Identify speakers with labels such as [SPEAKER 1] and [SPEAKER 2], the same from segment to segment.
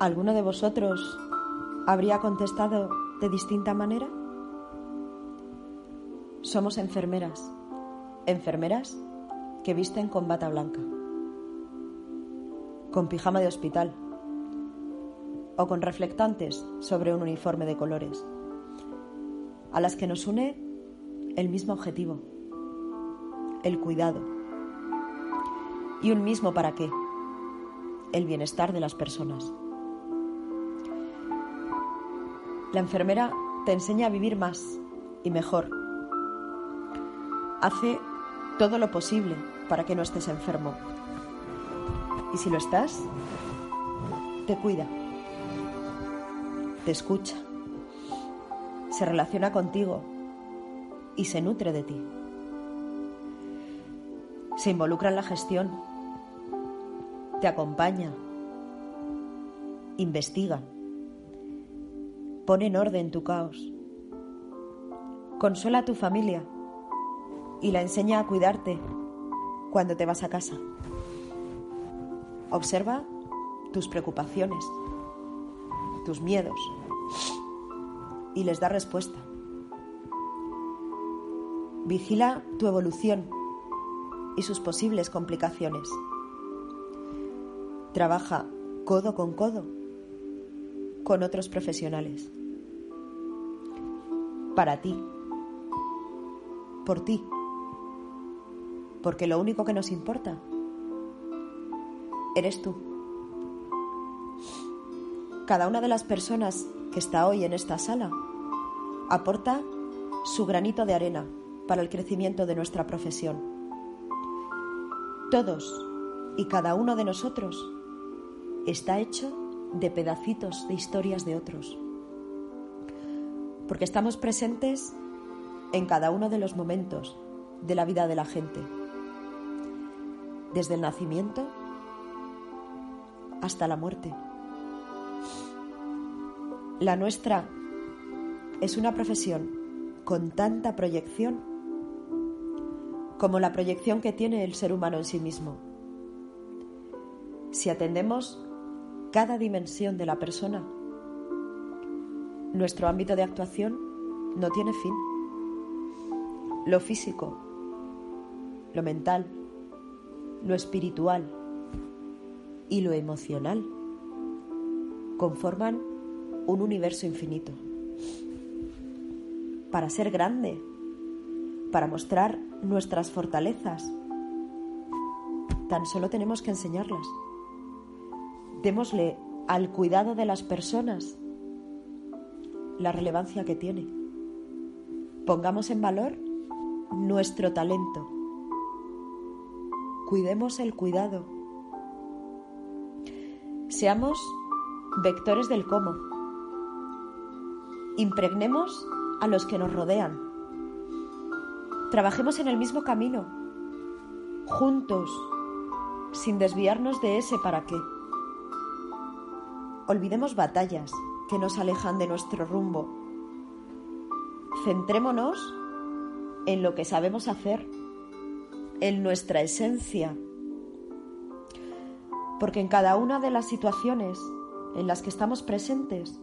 [SPEAKER 1] ¿Alguno de vosotros habría contestado de distinta manera? Somos enfermeras. Enfermeras que visten con bata blanca. Con pijama de hospital o con reflectantes sobre un uniforme de colores, a las que nos une el mismo objetivo, el cuidado, y un mismo para qué, el bienestar de las personas. La enfermera te enseña a vivir más y mejor. Hace todo lo posible para que no estés enfermo. Y si lo estás, te cuida te escucha, se relaciona contigo y se nutre de ti. Se involucra en la gestión, te acompaña, investiga, pone en orden tu caos, consuela a tu familia y la enseña a cuidarte cuando te vas a casa. Observa tus preocupaciones tus miedos y les da respuesta. Vigila tu evolución y sus posibles complicaciones. Trabaja codo con codo con otros profesionales. Para ti. Por ti. Porque lo único que nos importa eres tú. Cada una de las personas que está hoy en esta sala aporta su granito de arena para el crecimiento de nuestra profesión. Todos y cada uno de nosotros está hecho de pedacitos de historias de otros, porque estamos presentes en cada uno de los momentos de la vida de la gente, desde el nacimiento hasta la muerte. La nuestra es una profesión con tanta proyección como la proyección que tiene el ser humano en sí mismo. Si atendemos cada dimensión de la persona, nuestro ámbito de actuación no tiene fin. Lo físico, lo mental, lo espiritual y lo emocional conforman un universo infinito. Para ser grande, para mostrar nuestras fortalezas, tan solo tenemos que enseñarlas. Démosle al cuidado de las personas la relevancia que tiene. Pongamos en valor nuestro talento. Cuidemos el cuidado. Seamos vectores del cómo Impregnemos a los que nos rodean. Trabajemos en el mismo camino, juntos, sin desviarnos de ese para qué. Olvidemos batallas que nos alejan de nuestro rumbo. Centrémonos en lo que sabemos hacer, en nuestra esencia. Porque en cada una de las situaciones en las que estamos presentes,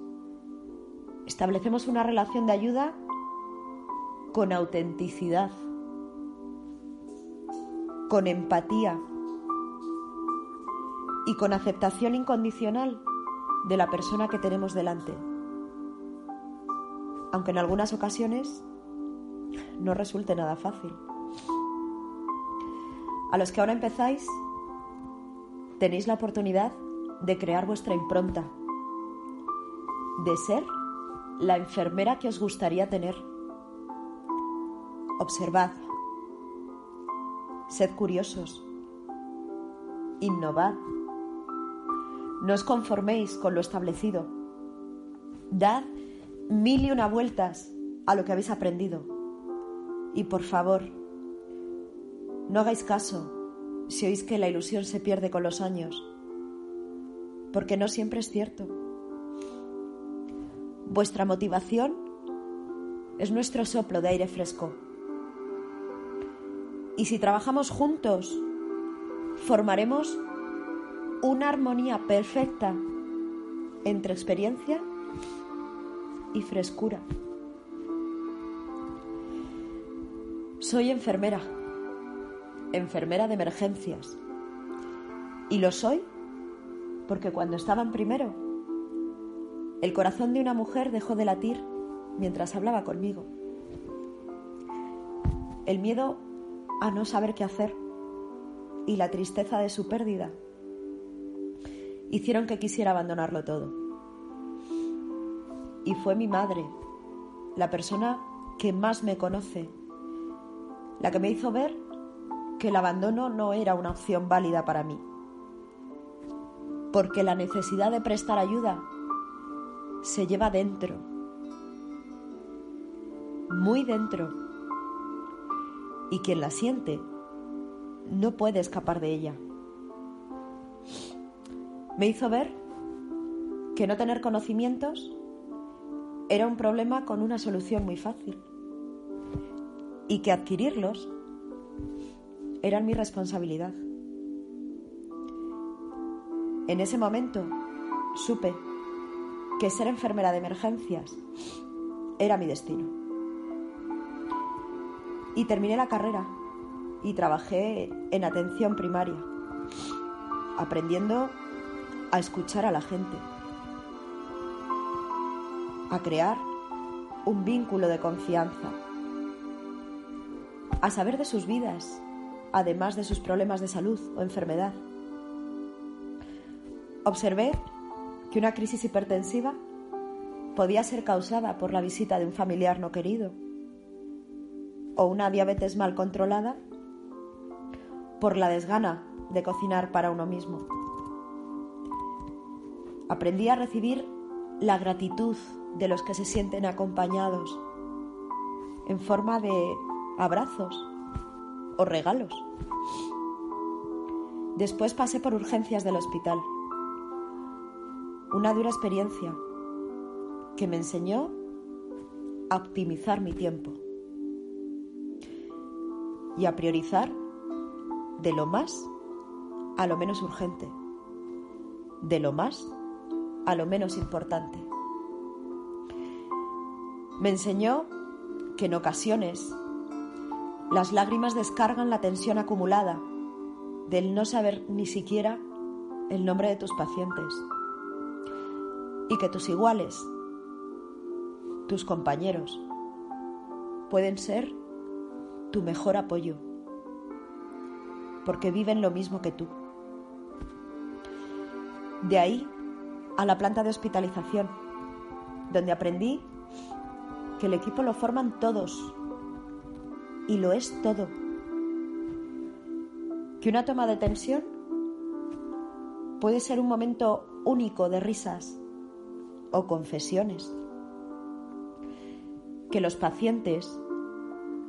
[SPEAKER 1] establecemos una relación de ayuda con autenticidad, con empatía y con aceptación incondicional de la persona que tenemos delante. Aunque en algunas ocasiones no resulte nada fácil. A los que ahora empezáis, tenéis la oportunidad de crear vuestra impronta, de ser la enfermera que os gustaría tener. Observad, sed curiosos, innovad, No os conforméis con lo establecido. Dad mil y una vueltas a lo que habéis aprendido. Y por favor, no hagáis caso si oís que la ilusión se pierde con los años, porque no siempre es cierto. Vuestra motivación es nuestro soplo de aire fresco. Y si trabajamos juntos, formaremos una armonía perfecta entre experiencia y frescura. Soy enfermera, enfermera de emergencias. Y lo soy porque cuando estaba en primero, el corazón de una mujer dejó de latir mientras hablaba conmigo. El miedo a no saber qué hacer y la tristeza de su pérdida hicieron que quisiera abandonarlo todo. Y fue mi madre, la persona que más me conoce, la que me hizo ver que el abandono no era una opción válida para mí. Porque la necesidad de prestar ayuda se lleva dentro, muy dentro, y quien la siente no puede escapar de ella. Me hizo ver que no tener conocimientos era un problema con una solución muy fácil y que adquirirlos eran mi responsabilidad. En ese momento supe que ser enfermera de emergencias era mi destino. Y terminé la carrera y trabajé en atención primaria, aprendiendo a escuchar a la gente, a crear un vínculo de confianza, a saber de sus vidas, además de sus problemas de salud o enfermedad. Observé que una crisis hipertensiva podía ser causada por la visita de un familiar no querido o una diabetes mal controlada por la desgana de cocinar para uno mismo. Aprendí a recibir la gratitud de los que se sienten acompañados en forma de abrazos o regalos. Después pasé por urgencias del hospital. Una dura experiencia que me enseñó a optimizar mi tiempo y a priorizar de lo más a lo menos urgente, de lo más a lo menos importante. Me enseñó que en ocasiones las lágrimas descargan la tensión acumulada del no saber ni siquiera el nombre de tus pacientes y que tus iguales, tus compañeros, pueden ser tu mejor apoyo porque viven lo mismo que tú. De ahí a la planta de hospitalización, donde aprendí que el equipo lo forman todos y lo es todo. Que una toma de tensión puede ser un momento único de risas o confesiones. Que los pacientes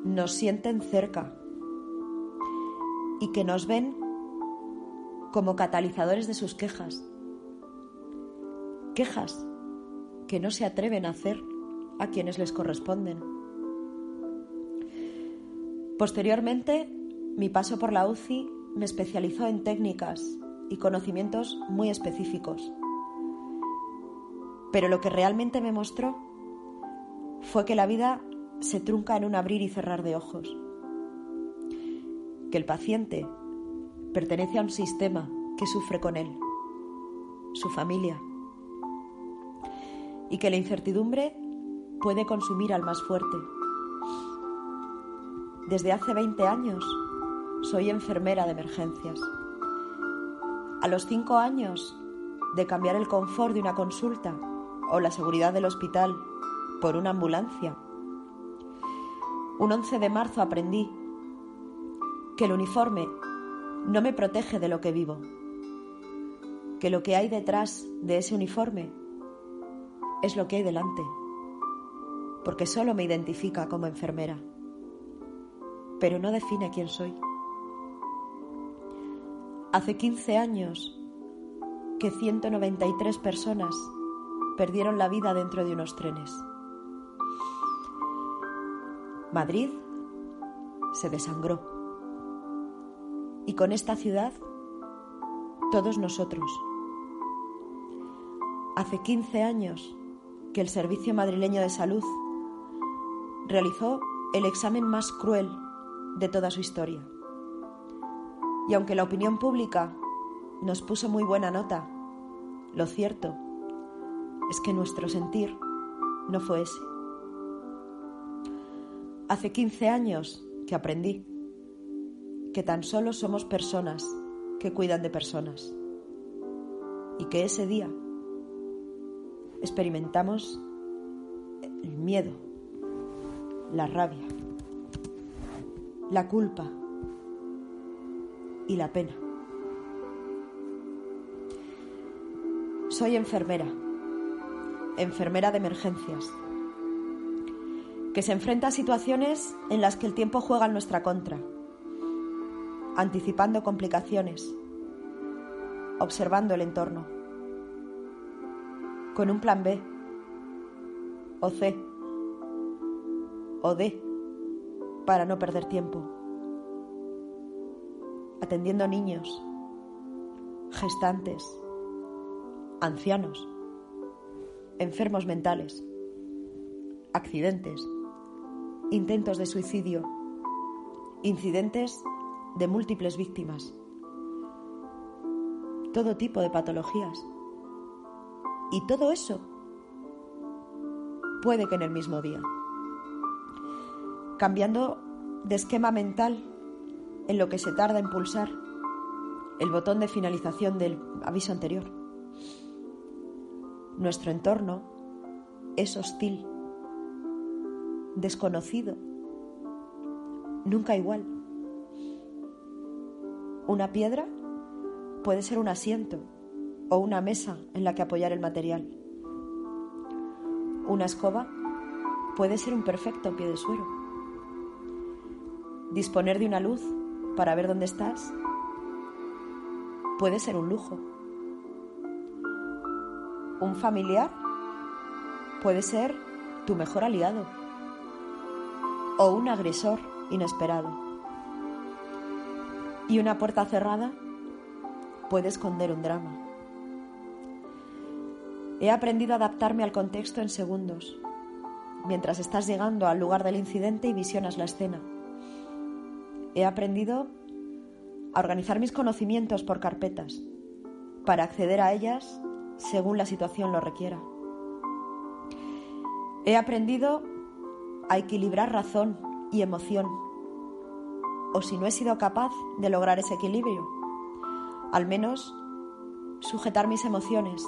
[SPEAKER 1] nos sienten cerca y que nos ven como catalizadores de sus quejas. Quejas que no se atreven a hacer a quienes les corresponden. Posteriormente, mi paso por la UCI me especializó en técnicas y conocimientos muy específicos. Pero lo que realmente me mostró fue que la vida se trunca en un abrir y cerrar de ojos. Que el paciente pertenece a un sistema que sufre con él, su familia. Y que la incertidumbre puede consumir al más fuerte desde hace 20 años soy enfermera de emergencias. A los 5 años de cambiar el confort de una consulta o la seguridad del hospital por una ambulancia, un 11 de marzo aprendí que el uniforme no me protege de lo que vivo, que lo que hay detrás de ese uniforme es lo que hay delante, porque solo me identifica como enfermera, pero no define quién soy. Hace 15 años que 193 personas perdieron la vida dentro de unos trenes. Madrid se desangró. Y con esta ciudad, todos nosotros. Hace 15 años que el Servicio Madrileño de Salud realizó el examen más cruel de toda su historia. Y aunque la opinión pública nos puso muy buena nota, lo cierto es que nuestro sentir no fue ese. Hace 15 años que aprendí que tan solo somos personas que cuidan de personas y que ese día experimentamos el miedo, la rabia, la culpa y la pena. Soy enfermera, enfermera de emergencias, que se enfrenta a situaciones en las que el tiempo juega en nuestra contra, anticipando complicaciones, observando el entorno, con un plan B, o C, o D, para no perder tiempo, atendiendo niños, gestantes, ancianos, enfermos mentales, accidentes, intentos de suicidio, incidentes de múltiples víctimas, todo tipo de patologías. Y todo eso puede que en el mismo día. Cambiando de esquema mental en lo que se tarda en pulsar el botón de finalización del aviso anterior. Nuestro entorno es hostil, desconocido, nunca igual. Una piedra puede ser un asiento o una mesa en la que apoyar el material. Una escoba puede ser un perfecto pie de suero. Disponer de una luz para ver dónde estás puede ser un lujo. Un familiar puede ser tu mejor aliado o un agresor inesperado. Y una puerta cerrada puede esconder un drama. He aprendido a adaptarme al contexto en segundos, mientras estás llegando al lugar del incidente y visionas la escena. He aprendido a organizar mis conocimientos por carpetas, para acceder a ellas según la situación lo requiera. He aprendido a equilibrar razón y emoción, o si no he sido capaz de lograr ese equilibrio, al menos sujetar mis emociones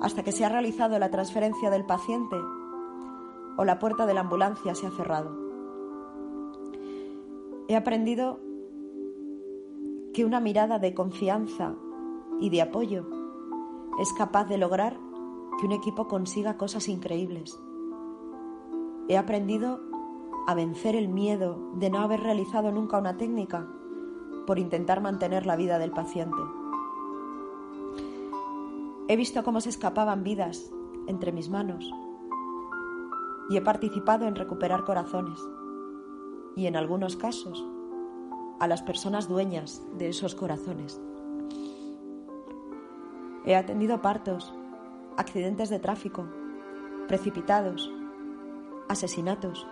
[SPEAKER 1] hasta que se ha realizado la transferencia del paciente o la puerta de la ambulancia se ha cerrado. He aprendido que una mirada de confianza y de apoyo es capaz de lograr que un equipo consiga cosas increíbles. He aprendido a vencer el miedo de no haber realizado nunca una técnica por intentar mantener la vida del paciente. He visto cómo se escapaban vidas entre mis manos y he participado en recuperar corazones y en algunos casos a las personas dueñas de esos corazones. He atendido partos, accidentes de tráfico, precipitados, asesinatos,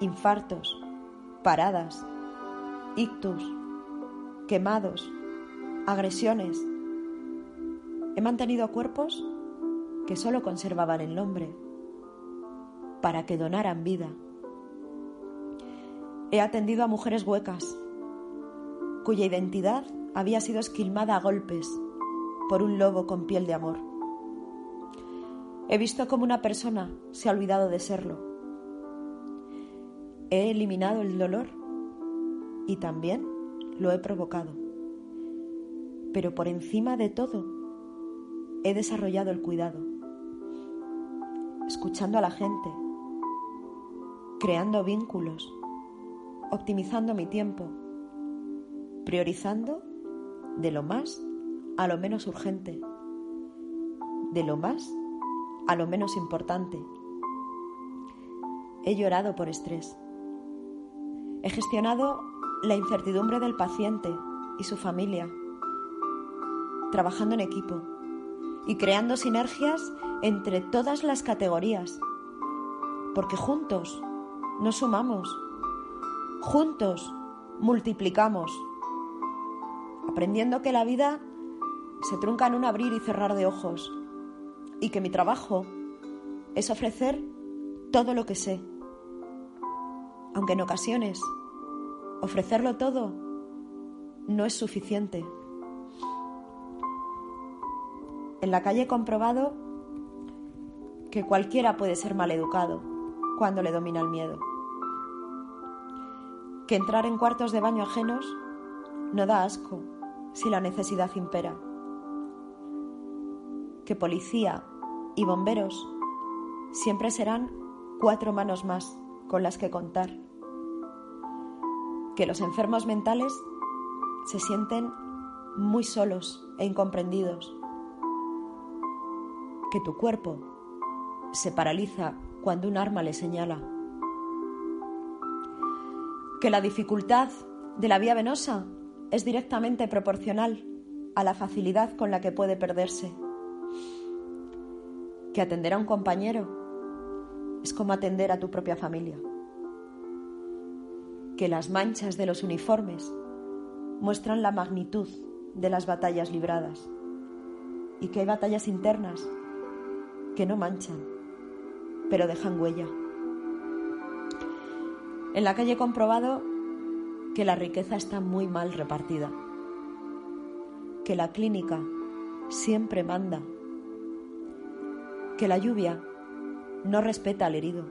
[SPEAKER 1] infartos, paradas, ictus, quemados, agresiones. He mantenido cuerpos que solo conservaban el nombre para que donaran vida. He atendido a mujeres huecas cuya identidad había sido esquilmada a golpes por un lobo con piel de amor. He visto cómo una persona se ha olvidado de serlo. He eliminado el dolor y también lo he provocado. pero por encima de todo he desarrollado el cuidado, escuchando a la gente, creando vínculos, optimizando mi tiempo, priorizando de lo más a lo menos urgente, de lo más a lo menos importante. He llorado por estrés. He gestionado la incertidumbre del paciente y su familia, trabajando en equipo y creando sinergias entre todas las categorías, porque juntos nos sumamos, juntos multiplicamos, aprendiendo que la vida se trunca en un abrir y cerrar de ojos y que mi trabajo es ofrecer todo lo que sé, aunque en ocasiones ofrecerlo todo no es suficiente. En la calle he comprobado que cualquiera puede ser maleducado cuando le domina el miedo. Que entrar en cuartos de baño ajenos no da asco si la necesidad impera. Que policía y bomberos siempre serán cuatro manos más con las que contar. Que los enfermos mentales se sienten muy solos e incomprendidos. Que tu cuerpo se paraliza cuando un arma le señala. Que la dificultad de la vía venosa es directamente proporcional a la facilidad con la que puede perderse. Que atender a un compañero es como atender a tu propia familia. Que las manchas de los uniformes muestran la magnitud de las batallas libradas y que hay batallas internas que no manchan, pero dejan huella. En la calle he comprobado que la riqueza está muy mal repartida, que la clínica siempre manda, que la lluvia no respeta al herido,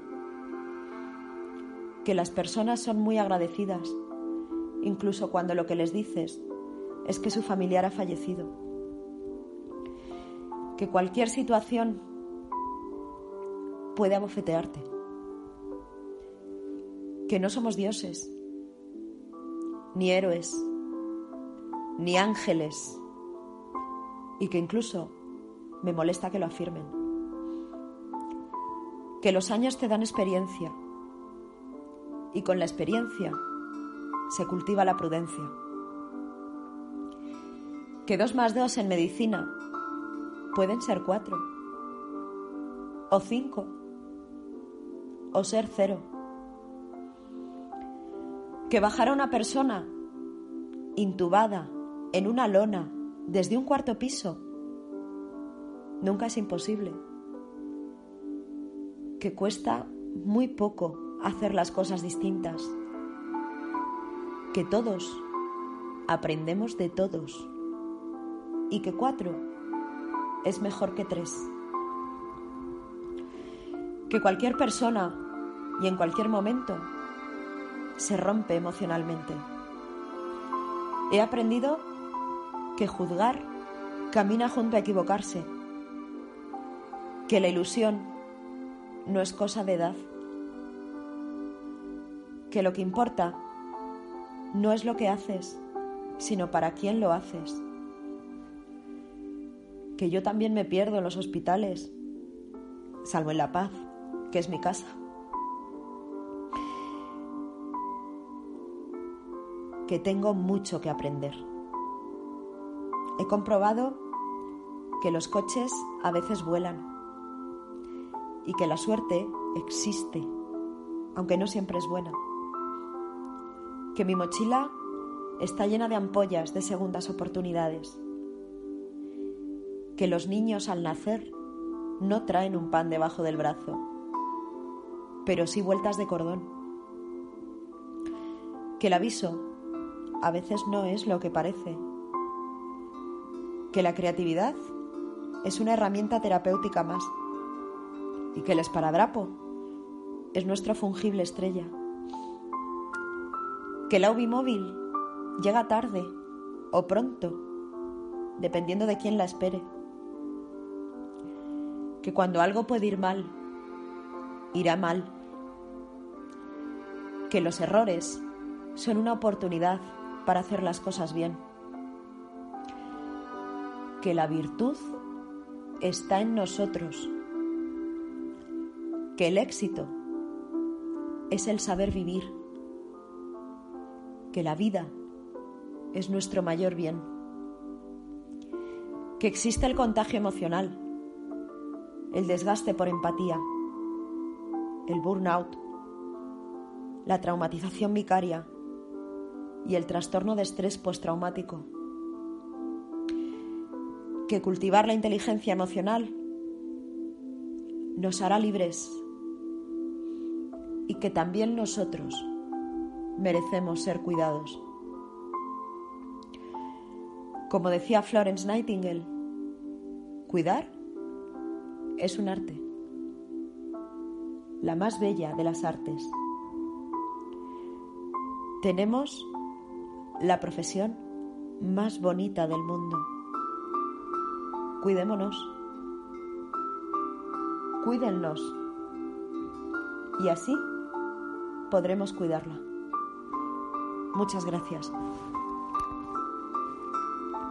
[SPEAKER 1] que las personas son muy agradecidas, incluso cuando lo que les dices es que su familiar ha fallecido, que cualquier situación puede abofetearte, que no somos dioses, ni héroes, ni ángeles, y que incluso me molesta que lo afirmen que los años te dan experiencia y con la experiencia se cultiva la prudencia. Que dos más dos en medicina pueden ser cuatro, o cinco, o ser cero. Que bajar a una persona intubada en una lona desde un cuarto piso nunca es imposible. Que cuesta muy poco hacer las cosas distintas, que todos aprendemos de todos. Y que cuatro es mejor que tres, que cualquier persona y en cualquier momento se rompe emocionalmente. He aprendido que juzgar camina junto a equivocarse, que la ilusión no es cosa de edad. Que lo que importa no es lo que haces, sino para quién lo haces. Que yo también me pierdo en los hospitales, salvo en La Paz, que es mi casa. Que tengo mucho que aprender. He comprobado que los coches a veces vuelan y que la suerte existe, aunque no siempre es buena. Que mi mochila está llena de ampollas de segundas oportunidades. Que los niños al nacer no traen un pan debajo del brazo, pero sí vueltas de cordón. Que el aviso a veces no es lo que parece. Que la creatividad es una herramienta terapéutica más y que el esparadrapo es nuestra fungible estrella. Que el móvil llega tarde o pronto, dependiendo de quién la espere. Que cuando algo puede ir mal, irá mal. Que los errores son una oportunidad para hacer las cosas bien. Que la virtud está en nosotros. Que el éxito es el saber vivir. Que la vida es nuestro mayor bien. Que existe el contagio emocional, el desgaste por empatía, el burnout, la traumatización vicaria y el trastorno de estrés postraumático. Que cultivar la inteligencia emocional nos hará libres y que también nosotros merecemos ser cuidados. Como decía Florence Nightingale, cuidar es un arte, la más bella de las artes. Tenemos la profesión más bonita del mundo. Cuidémonos, cuídennos y así podremos cuidarla. Muchas gracias.